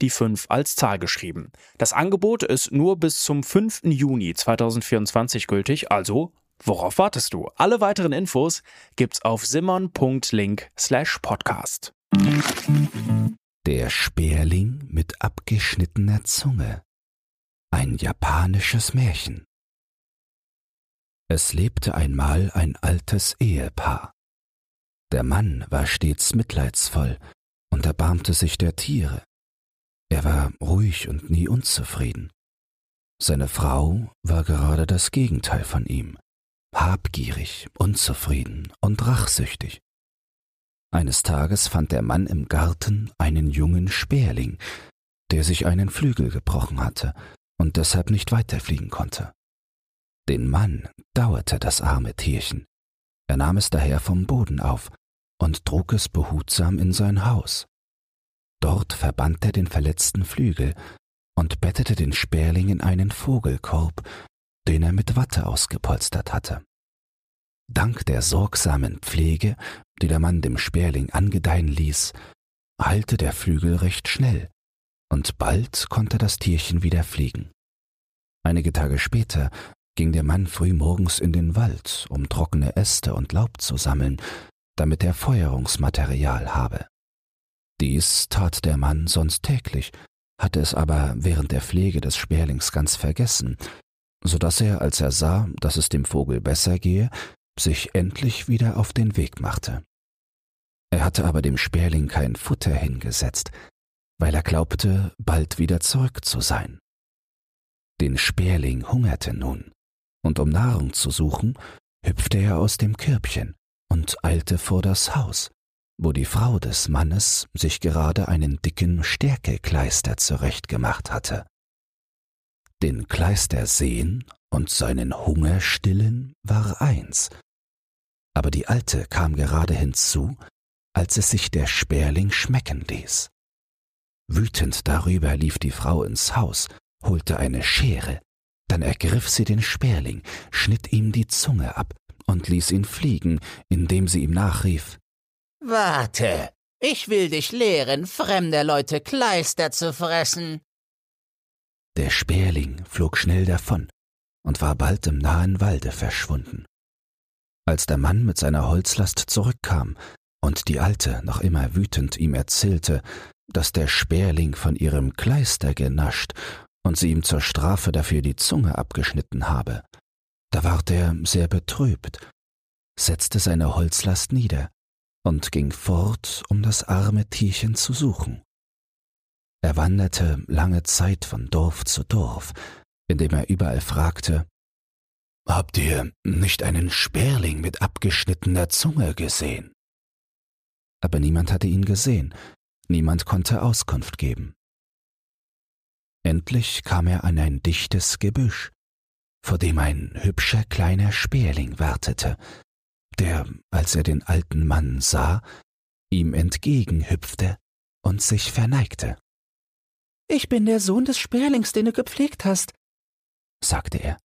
die 5 als Zahl geschrieben. Das Angebot ist nur bis zum 5. Juni 2024 gültig, also worauf wartest du? Alle weiteren Infos gibt's auf simmern.link slash podcast. Der Sperling mit abgeschnittener Zunge. Ein japanisches Märchen. Es lebte einmal ein altes Ehepaar. Der Mann war stets mitleidsvoll und erbarmte sich der Tiere. Ruhig und nie unzufrieden. Seine Frau war gerade das Gegenteil von ihm, habgierig, unzufrieden und rachsüchtig. Eines Tages fand der Mann im Garten einen jungen Sperling, der sich einen Flügel gebrochen hatte und deshalb nicht weiterfliegen konnte. Den Mann dauerte das arme Tierchen. Er nahm es daher vom Boden auf und trug es behutsam in sein Haus. Dort verband er den verletzten Flügel und bettete den Sperling in einen Vogelkorb, den er mit Watte ausgepolstert hatte. Dank der sorgsamen Pflege, die der Mann dem Sperling angedeihen ließ, heilte der Flügel recht schnell, und bald konnte das Tierchen wieder fliegen. Einige Tage später ging der Mann früh morgens in den Wald, um trockene Äste und Laub zu sammeln, damit er Feuerungsmaterial habe. Dies tat der Mann sonst täglich, hatte es aber während der Pflege des Sperlings ganz vergessen, so dass er, als er sah, dass es dem Vogel besser gehe, sich endlich wieder auf den Weg machte. Er hatte aber dem Sperling kein Futter hingesetzt, weil er glaubte, bald wieder zurück zu sein. Den Sperling hungerte nun, und um Nahrung zu suchen, hüpfte er aus dem Körbchen und eilte vor das Haus, wo die Frau des Mannes sich gerade einen dicken Stärkekleister zurechtgemacht hatte. Den Kleister sehen und seinen Hunger stillen war eins, aber die Alte kam gerade hinzu, als es sich der Sperling schmecken ließ. Wütend darüber lief die Frau ins Haus, holte eine Schere, dann ergriff sie den Sperling, schnitt ihm die Zunge ab und ließ ihn fliegen, indem sie ihm nachrief Warte, ich will dich lehren, fremder Leute Kleister zu fressen. Der Sperling flog schnell davon und war bald im nahen Walde verschwunden. Als der Mann mit seiner Holzlast zurückkam und die Alte noch immer wütend ihm erzählte, dass der Sperling von ihrem Kleister genascht und sie ihm zur Strafe dafür die Zunge abgeschnitten habe, da ward er sehr betrübt, setzte seine Holzlast nieder und ging fort, um das arme Tierchen zu suchen. Er wanderte lange Zeit von Dorf zu Dorf, indem er überall fragte Habt ihr nicht einen Sperling mit abgeschnittener Zunge gesehen? Aber niemand hatte ihn gesehen, niemand konnte Auskunft geben. Endlich kam er an ein dichtes Gebüsch, vor dem ein hübscher kleiner Sperling wartete, der, als er den alten Mann sah, ihm entgegenhüpfte und sich verneigte. Ich bin der Sohn des Sperlings, den du gepflegt hast, sagte er.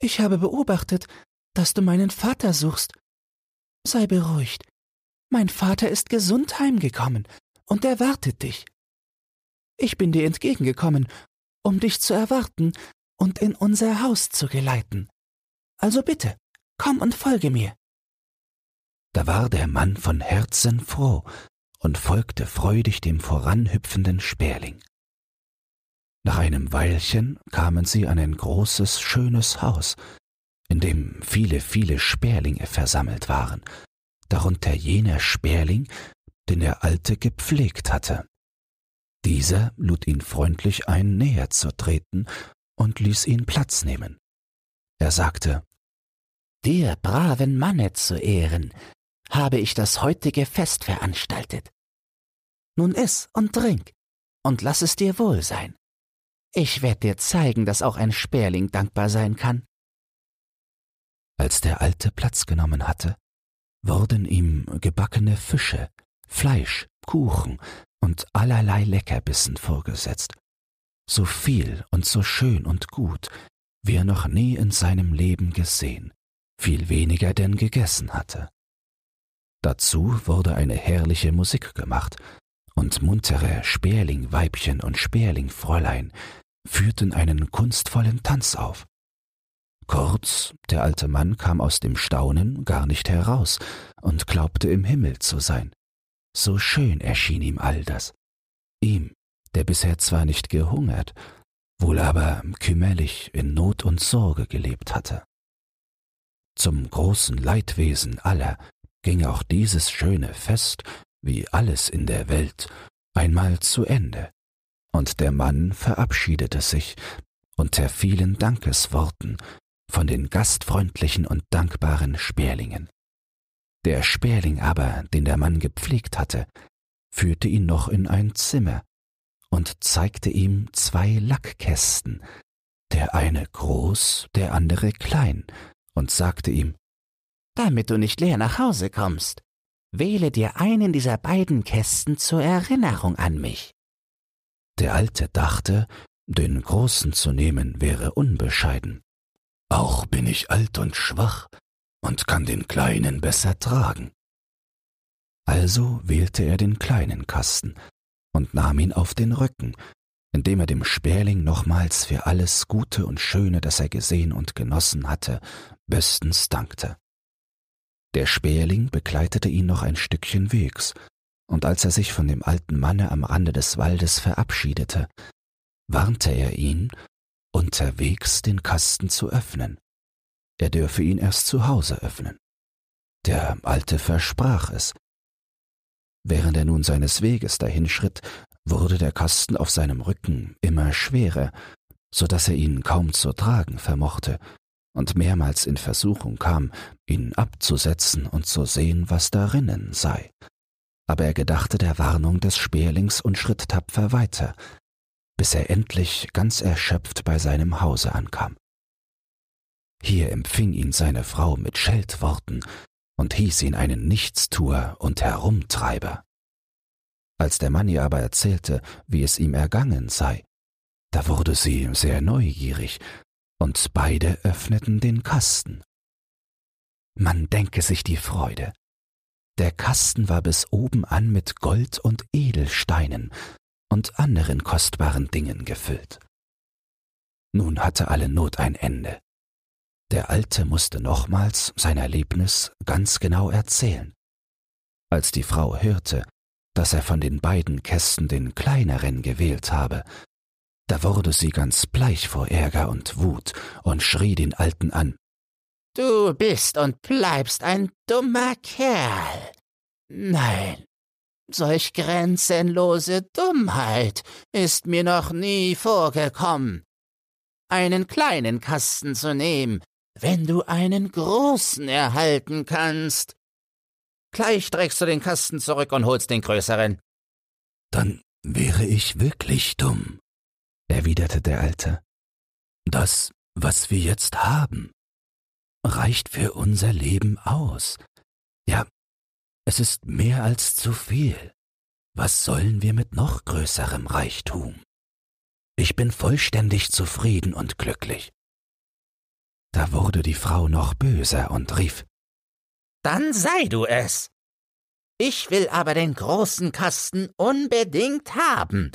Ich habe beobachtet, dass du meinen Vater suchst. Sei beruhigt. Mein Vater ist gesund heimgekommen und erwartet dich. Ich bin dir entgegengekommen, um dich zu erwarten und in unser Haus zu geleiten. Also bitte, Komm und folge mir. Da war der Mann von Herzen froh und folgte freudig dem voranhüpfenden Sperling. Nach einem Weilchen kamen sie an ein großes, schönes Haus, in dem viele, viele Sperlinge versammelt waren, darunter jener Sperling, den der Alte gepflegt hatte. Dieser lud ihn freundlich ein, näher zu treten und ließ ihn Platz nehmen. Er sagte, Dir braven Manne zu Ehren habe ich das heutige Fest veranstaltet. Nun iss und trink und lass es dir wohl sein. Ich werd dir zeigen, dass auch ein Sperling dankbar sein kann. Als der Alte Platz genommen hatte, wurden ihm gebackene Fische, Fleisch, Kuchen und allerlei Leckerbissen vorgesetzt, so viel und so schön und gut, wie er noch nie in seinem Leben gesehen, viel weniger denn gegessen hatte. Dazu wurde eine herrliche Musik gemacht, und muntere Sperlingweibchen und Sperlingfräulein führten einen kunstvollen Tanz auf. Kurz, der alte Mann kam aus dem Staunen gar nicht heraus und glaubte im Himmel zu sein. So schön erschien ihm all das. Ihm, der bisher zwar nicht gehungert, wohl aber kümmerlich in Not und Sorge gelebt hatte. Zum großen Leidwesen aller ging auch dieses schöne Fest, wie alles in der Welt, einmal zu Ende, und der Mann verabschiedete sich unter vielen Dankesworten von den gastfreundlichen und dankbaren Sperlingen. Der Sperling aber, den der Mann gepflegt hatte, führte ihn noch in ein Zimmer und zeigte ihm zwei Lackkästen, der eine groß, der andere klein, und sagte ihm, Damit du nicht leer nach Hause kommst, wähle dir einen dieser beiden Kästen zur Erinnerung an mich. Der Alte dachte, den großen zu nehmen wäre unbescheiden. Auch bin ich alt und schwach und kann den kleinen besser tragen. Also wählte er den kleinen Kasten und nahm ihn auf den Rücken, indem er dem Sperling nochmals für alles Gute und Schöne, das er gesehen und genossen hatte, bestens dankte. Der Sperling begleitete ihn noch ein Stückchen Wegs, und als er sich von dem alten Manne am Rande des Waldes verabschiedete, warnte er ihn, unterwegs den Kasten zu öffnen. Er dürfe ihn erst zu Hause öffnen. Der Alte versprach es. Während er nun seines Weges dahinschritt, wurde der Kasten auf seinem Rücken immer schwerer, so dass er ihn kaum zu tragen vermochte und mehrmals in Versuchung kam, ihn abzusetzen und zu sehen, was darinnen sei. Aber er gedachte der Warnung des Sperlings und schritt tapfer weiter, bis er endlich ganz erschöpft bei seinem Hause ankam. Hier empfing ihn seine Frau mit Scheltworten und hieß ihn einen Nichtstuer und Herumtreiber. Als der Mann ihr aber erzählte, wie es ihm ergangen sei, da wurde sie sehr neugierig und beide öffneten den Kasten. Man denke sich die Freude. Der Kasten war bis oben an mit Gold und Edelsteinen und anderen kostbaren Dingen gefüllt. Nun hatte alle Not ein Ende. Der Alte musste nochmals sein Erlebnis ganz genau erzählen. Als die Frau hörte, dass er von den beiden Kästen den kleineren gewählt habe, da wurde sie ganz bleich vor Ärger und Wut und schrie den Alten an. Du bist und bleibst ein dummer Kerl. Nein, solch grenzenlose Dummheit ist mir noch nie vorgekommen. Einen kleinen Kasten zu nehmen, wenn du einen großen erhalten kannst. Gleich trägst du den Kasten zurück und holst den größeren. Dann wäre ich wirklich dumm, erwiderte der Alte. Das, was wir jetzt haben, reicht für unser Leben aus. Ja, es ist mehr als zu viel. Was sollen wir mit noch größerem Reichtum? Ich bin vollständig zufrieden und glücklich. Da wurde die Frau noch böser und rief Dann sei du es. Ich will aber den großen Kasten unbedingt haben,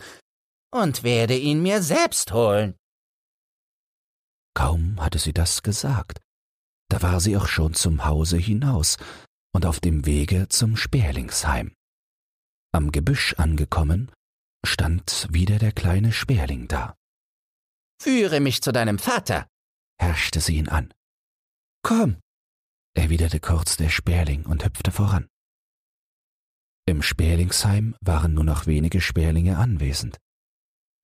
und werde ihn mir selbst holen. Kaum hatte sie das gesagt, da war sie auch schon zum Hause hinaus und auf dem Wege zum Sperlingsheim. Am Gebüsch angekommen, stand wieder der kleine Sperling da. Führe mich zu deinem Vater, herrschte sie ihn an. Komm, erwiderte kurz der Sperling und hüpfte voran. Im Sperlingsheim waren nur noch wenige Sperlinge anwesend.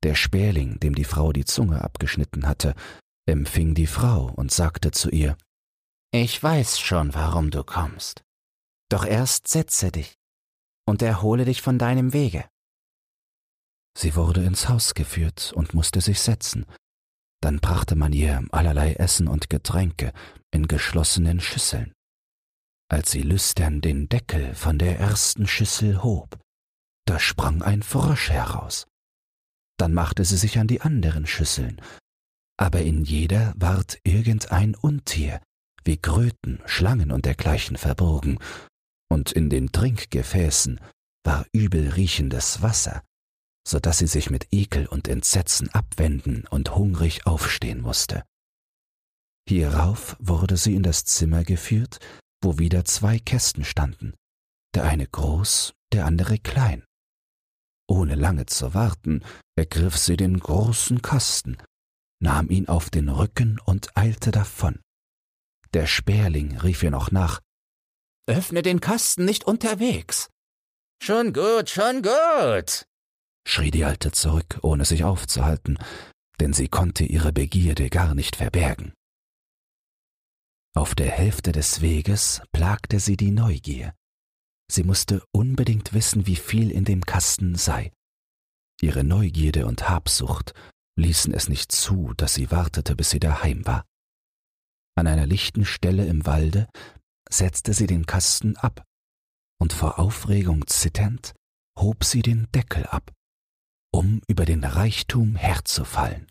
Der Sperling, dem die Frau die Zunge abgeschnitten hatte, empfing die Frau und sagte zu ihr Ich weiß schon, warum du kommst. Doch erst setze dich und erhole dich von deinem Wege. Sie wurde ins Haus geführt und musste sich setzen. Dann brachte man ihr allerlei Essen und Getränke in geschlossenen Schüsseln. Als sie lüstern den Deckel von der ersten Schüssel hob, da sprang ein Frosch heraus. Dann machte sie sich an die anderen Schüsseln, aber in jeder ward irgendein Untier, wie Kröten, Schlangen und dergleichen verborgen, und in den Trinkgefäßen war übel riechendes Wasser, so dass sie sich mit Ekel und Entsetzen abwenden und hungrig aufstehen musste. Hierauf wurde sie in das Zimmer geführt, wo wieder zwei Kästen standen, der eine groß, der andere klein. Ohne lange zu warten, ergriff sie den großen Kasten, nahm ihn auf den Rücken und eilte davon. Der Sperling rief ihr noch nach Öffne den Kasten nicht unterwegs. Schon gut, schon gut, schrie die Alte zurück, ohne sich aufzuhalten, denn sie konnte ihre Begierde gar nicht verbergen. Auf der Hälfte des Weges plagte sie die Neugier. Sie musste unbedingt wissen, wie viel in dem Kasten sei. Ihre Neugierde und Habsucht ließen es nicht zu, dass sie wartete, bis sie daheim war. An einer lichten Stelle im Walde setzte sie den Kasten ab, und vor Aufregung zitternd hob sie den Deckel ab, um über den Reichtum herzufallen.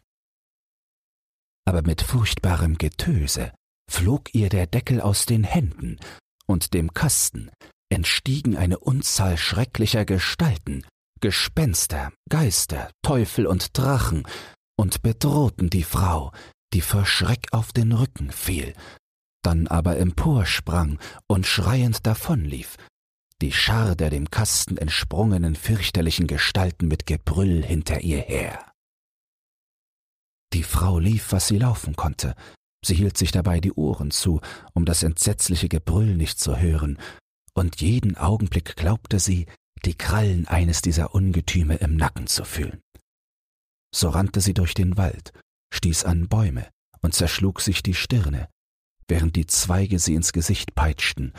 Aber mit furchtbarem Getöse flog ihr der Deckel aus den Händen, und dem Kasten entstiegen eine Unzahl schrecklicher Gestalten, Gespenster, Geister, Teufel und Drachen, und bedrohten die Frau, die vor Schreck auf den Rücken fiel, dann aber emporsprang und schreiend davonlief, die Schar der dem Kasten entsprungenen fürchterlichen Gestalten mit Gebrüll hinter ihr her. Die Frau lief, was sie laufen konnte, sie hielt sich dabei die Ohren zu, um das entsetzliche Gebrüll nicht zu hören, und jeden Augenblick glaubte sie, die Krallen eines dieser Ungetüme im Nacken zu fühlen. So rannte sie durch den Wald, stieß an Bäume und zerschlug sich die Stirne, während die Zweige sie ins Gesicht peitschten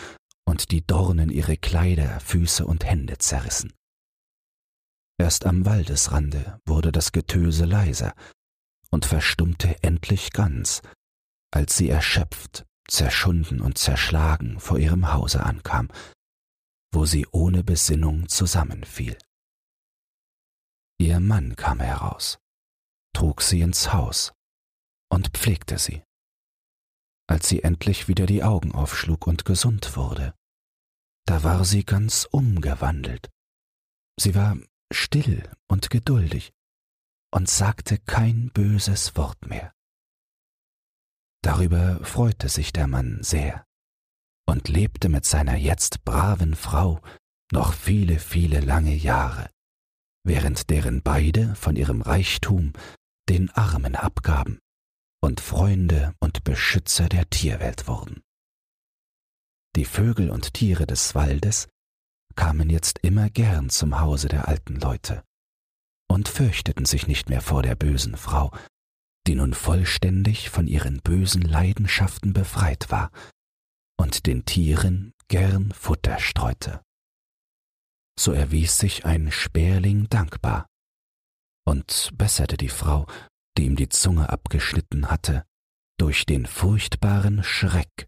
und die Dornen ihre Kleider, Füße und Hände zerrissen. Erst am Waldesrande wurde das Getöse leiser und verstummte endlich ganz, als sie erschöpft, zerschunden und zerschlagen vor ihrem Hause ankam, wo sie ohne Besinnung zusammenfiel. Ihr Mann kam heraus, trug sie ins Haus und pflegte sie als sie endlich wieder die Augen aufschlug und gesund wurde. Da war sie ganz umgewandelt. Sie war still und geduldig und sagte kein böses Wort mehr. Darüber freute sich der Mann sehr und lebte mit seiner jetzt braven Frau noch viele, viele lange Jahre, während deren beide von ihrem Reichtum den Armen abgaben und Freunde und Beschützer der Tierwelt wurden. Die Vögel und Tiere des Waldes kamen jetzt immer gern zum Hause der alten Leute und fürchteten sich nicht mehr vor der bösen Frau, die nun vollständig von ihren bösen Leidenschaften befreit war und den Tieren gern Futter streute. So erwies sich ein Sperling dankbar und besserte die Frau die ihm die Zunge abgeschnitten hatte, durch den furchtbaren Schreck,